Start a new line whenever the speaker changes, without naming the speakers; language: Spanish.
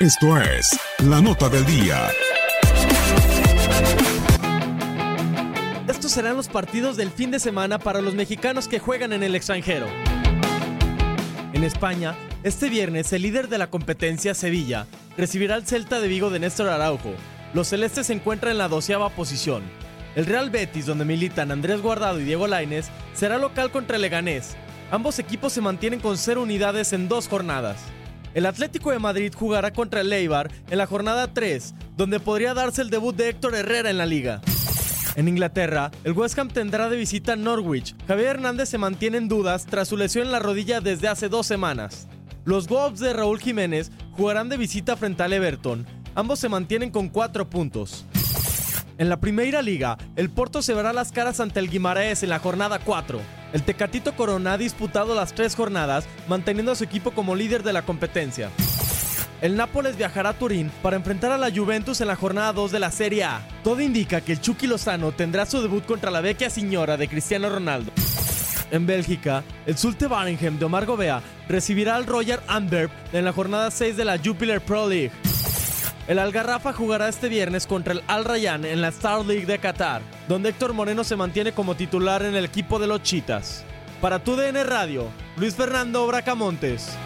Esto es La Nota del Día.
Estos serán los partidos del fin de semana para los mexicanos que juegan en el extranjero. En España, este viernes el líder de la competencia, Sevilla, recibirá al Celta de Vigo de Néstor Araujo. Los celestes se encuentran en la doceava posición. El Real Betis, donde militan Andrés Guardado y Diego Lainez, será local contra el Leganés. Ambos equipos se mantienen con cero unidades en dos jornadas. El Atlético de Madrid jugará contra el Leibar en la jornada 3, donde podría darse el debut de Héctor Herrera en la liga. En Inglaterra, el West Ham tendrá de visita a Norwich. Javier Hernández se mantiene en dudas tras su lesión en la rodilla desde hace dos semanas. Los Wolves de Raúl Jiménez jugarán de visita frente al Everton. Ambos se mantienen con cuatro puntos. En la Primera Liga, el Porto se verá las caras ante el Guimaraes en la jornada 4. El Tecatito Corona ha disputado las tres jornadas, manteniendo a su equipo como líder de la competencia. El Nápoles viajará a Turín para enfrentar a la Juventus en la jornada 2 de la Serie A. Todo indica que el Chucky Lozano tendrá su debut contra la vecchia señora de Cristiano Ronaldo. En Bélgica, el Zulte Waregem de Omar Gobea recibirá al Royal Antwerp en la jornada 6 de la Jupiler Pro League. El Algarrafa jugará este viernes contra el Al Rayyan en la Star League de Qatar, donde Héctor Moreno se mantiene como titular en el equipo de los Chitas. Para tu DN Radio, Luis Fernando Bracamontes.